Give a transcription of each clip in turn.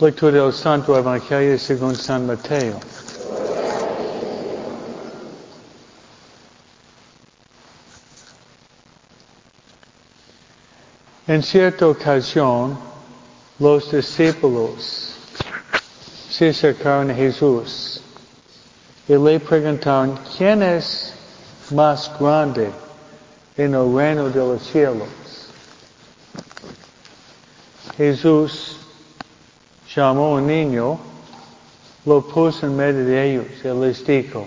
Lectura del Santo Evangelio según San Mateo. En cierta ocasión, los discípulos se acercaron a Jesús y le preguntaron, ¿quién es más grande en el reino de los cielos? Jesús llamó un niño, lo puso en medio de ellos y les dijo,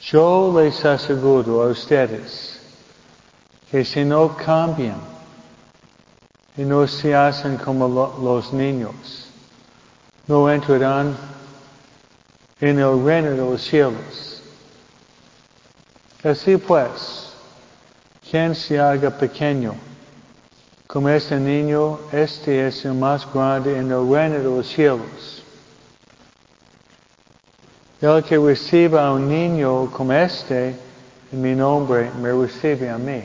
yo les aseguro a ustedes que si no cambian y no se hacen como lo- los niños, no entrarán en el reino de los cielos. Así pues, quien se haga pequeño como este niño, este es el más grande en el reino de los cielos. El que reciba a un niño como este, en mi nombre, me recibe a mí.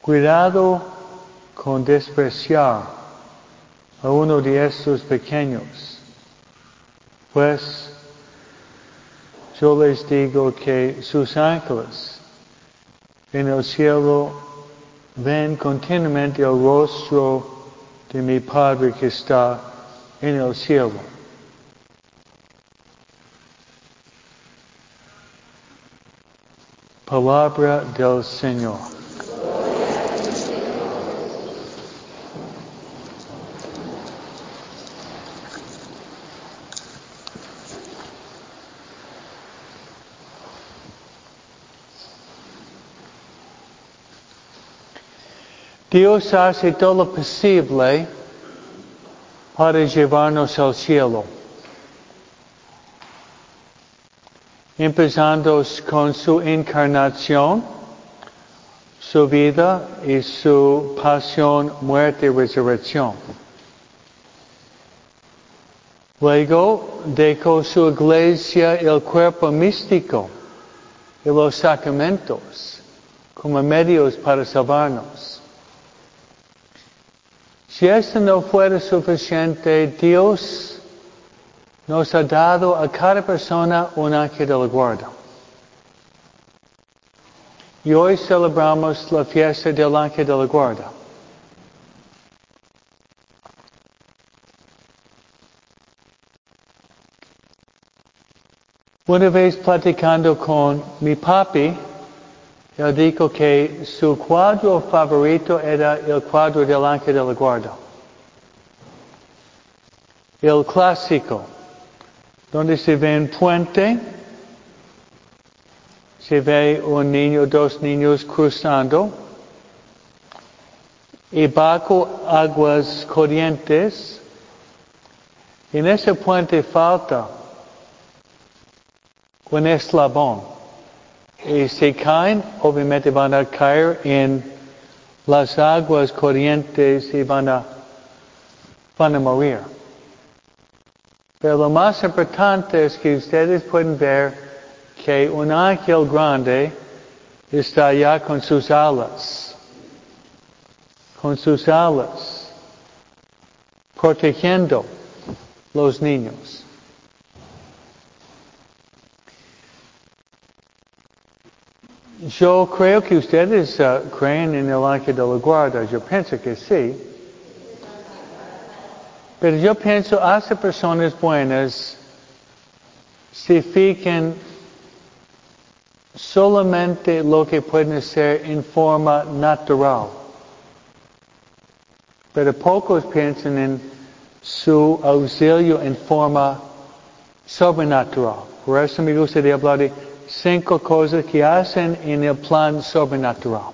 Cuidado con despreciar a uno de estos pequeños, pues yo les digo que sus ángeles en el cielo ven continuamente el rostro de mi Padre que está en el cielo. Palabra del Señor. Dios hace todo lo posible para llevarnos al cielo. Empezando con su encarnación, su vida y su pasión, muerte y resurrección. Luego dejó su iglesia el cuerpo místico y los sacramentos como medios para salvarnos. Si esto no fuera suficiente, Dios nos ha dado a cada persona un ángel de la guarda. Y hoy celebramos la fiesta del ángel de la guarda. Una vez platicando con mi papi, él dijo que su cuadro favorito era el cuadro del ángel de la guarda. El clásico, donde se ve un puente, se ve un niño, dos niños cruzando, y bajo aguas corrientes, en ese puente falta un eslabón. Y si caen, obviamente van a caer en las aguas corrientes y van a, van a morir. Pero lo más importante es que ustedes pueden ver que un ángel grande está allá con sus alas, con sus alas, protegiendo los niños. Yo creo que ustedes uh, creen en el ángel de la guarda. Yo pienso que sí. Pero yo pienso, hace personas buenas se fijan solamente lo que pueden hacer en forma natural. Pero pocos piensan en su auxilio en forma sobrenatural. Por eso me gustaría hablar de cinco cosas que hacen en el plan sobrenatural.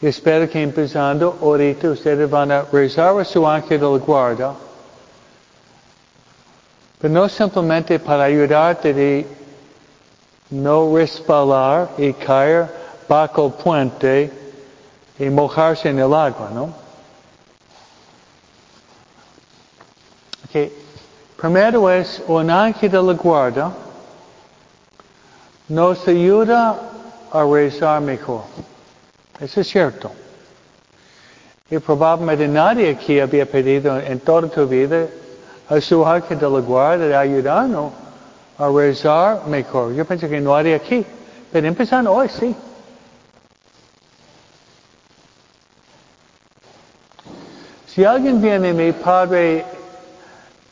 Espero que empezando ahorita ustedes van a rezar a su ángel de la guarda, pero no simplemente para ayudarte de no resbalar y caer bajo el puente y mojarse en el agua, ¿no? Okay. Primero es un ángel de la guarda nos ayuda a rezar mejor. Eso es cierto. Y probablemente nadie aquí había pedido en toda tu vida a su ángel de la guarda de ayudarnos a rezar mejor. Yo pensé que no haría aquí, pero empezando hoy sí. Si alguien viene, mi padre,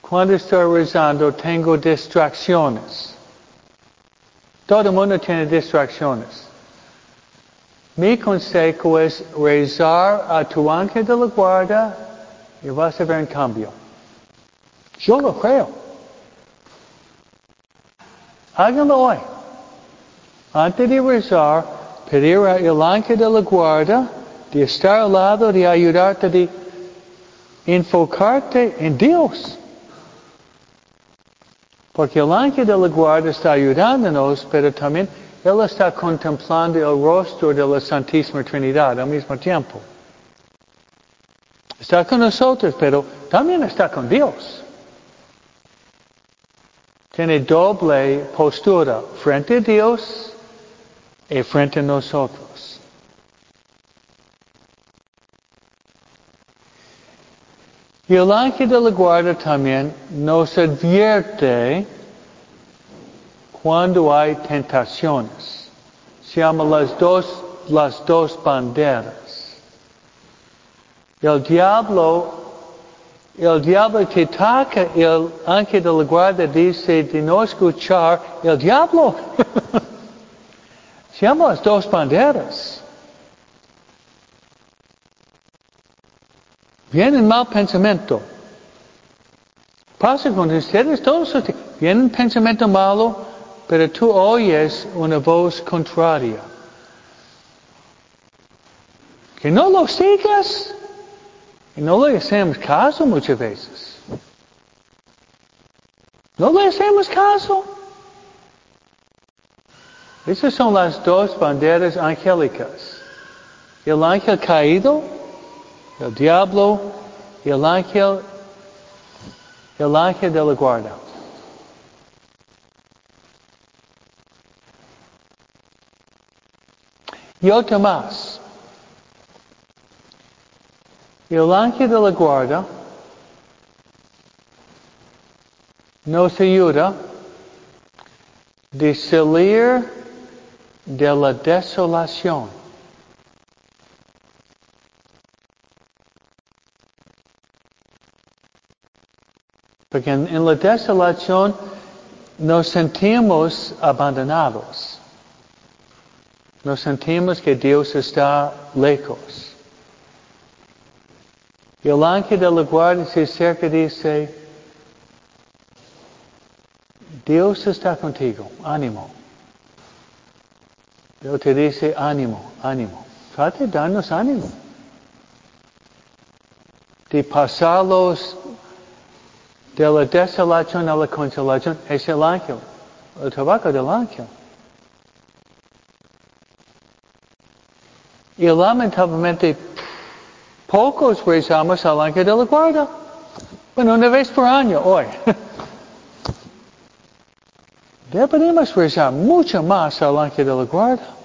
cuando estoy rezando tengo distracciones. Todo el mundo tiene distracciones. Mi consejo es rezar a tu ángel de la guarda y vas a ver un cambio. Yo lo creo. Háganlo hoy. Antes de rezar, pedir al ángel de la guarda de estar al lado, de ayudarte, de enfocarte en Dios. Porque el ángel de la guarda está ayudándonos, pero también Él está contemplando el rostro de la Santísima Trinidad al mismo tiempo. Está con nosotros, pero también está con Dios. Tiene doble postura, frente a Dios y frente a nosotros. Y el ángel de la guarda también nos advierte cuando hay tentaciones. Se llama las dos, las dos banderas. El diablo, el diablo te ataca, el ángel de la guarda dice de no escuchar el diablo. Se llama las dos banderas. Viene mal pensamiento. Pasa con ustedes todos. Viene un pensamiento malo, pero tú oyes una voz contraria. Que no lo sigas. Y no le hacemos caso muchas veces. No le hacemos caso. Esas son las dos banderas angélicas. El ángel caído, el diablo y el ángel, el ángel de la guarda. Y otro más. El ángel de la guarda nos ayuda de salir de la. Porque en, la desolación nos sentimos abandonados. Nos sentimos que Dios está lejos. Y el ángel de la guardia se acerca y dice, Dios está contigo, ánimo. Dios te dice ánimo, ánimo. Trate de darnos ánimo. De pasarlos de la desolación a la consolación es el ángel, el trabajo del ángel. Y lamentablemente pocos rezamos al ángel de la guarda. Bueno, una vez por año, hoy. Deberíamos rezar mucho más al ángel de la guarda.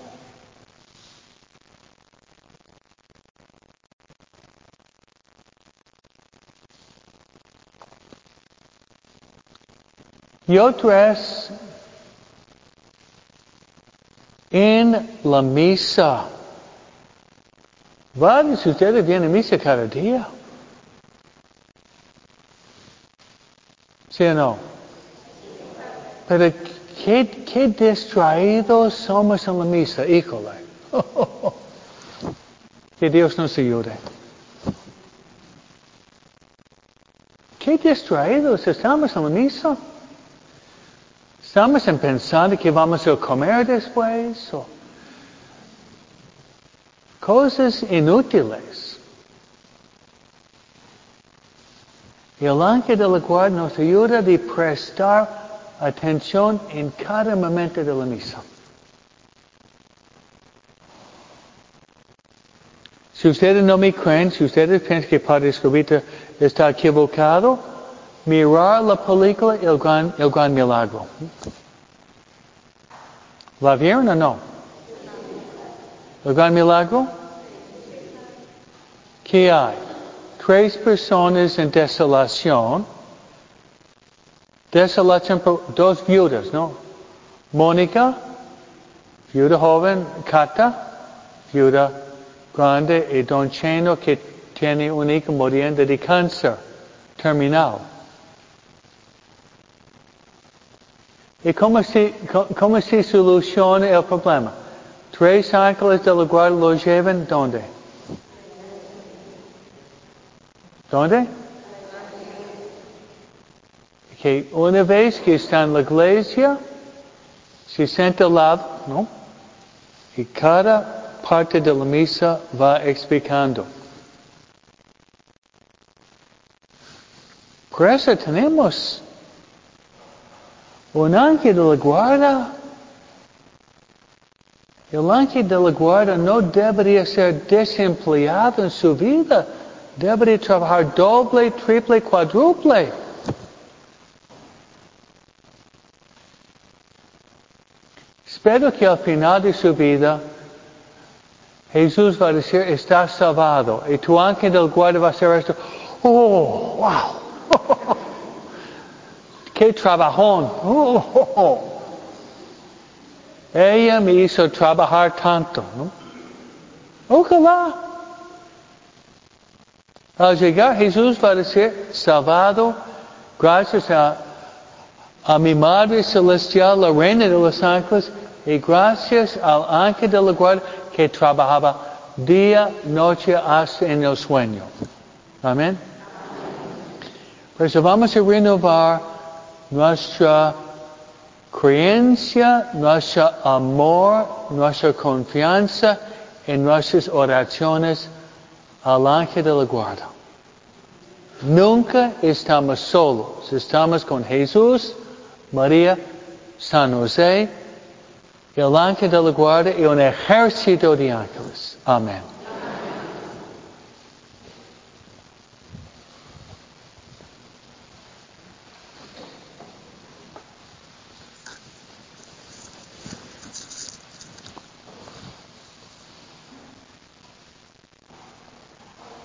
Y otro es en la misa. De ustedes vienen a misa cada día. ¿Sí o no? Pero qué, qué distraídos somos en la misa, híjole. que Dios nos ayude. Qué distraídos estamos en la misa. Estamos en pensando que vamos a comer después o cosas inútiles. Y el ángel de la guardia nos ayuda a prestar atención en cada momento de la misa. Si ustedes no me creen, si ustedes piensan que Padre Escobita está equivocado, mirar la película El Gran, El Gran Milagro. ¿La vieron o no? El Gran Milagro. ¿Qué hay? Tres personas en desolación. Desolación por dos viudas, ¿no? Mónica, viuda joven, Cata, viuda grande, y Don Cheno que tiene un hijo muriendo de cáncer terminal. ¿Y cómo se, cómo se soluciona el problema? Tres ángeles de la guardia lo llevan, ¿dónde? ¿Dónde? Que una vez que está en la iglesia, se sienta al lado, ¿no? Y cada parte de la misa va explicando. Por eso tenemos un ángel de la guarda. El ángel de la guarda no debería ser desempleado en su vida. Debería trabajar doble, triple, cuádruple. Espero que al final de su vida Jesús va a decir, está salvado. Y tu ángel del guarda va a ser esto. Oh, wow. Qué trabajón. Oh, oh, oh. Ella me hizo trabajar tanto, ¿no? Ojalá. Al llegar Jesús va a decir, salvado, gracias a, a mi Madre Celestial, la Reina de los Ángeles, y gracias al ángel de la guardia que trabajaba día, noche, hasta en el sueño. Amén. Por vamos a renovar nuestra creencia, nuestro amor, nuestra confianza en nuestras oraciones al ángel de la guarda. Nunca estamos solos, estamos con Jesús, María, San José, el ángel de la guarda y un ejército de ángeles. Amén.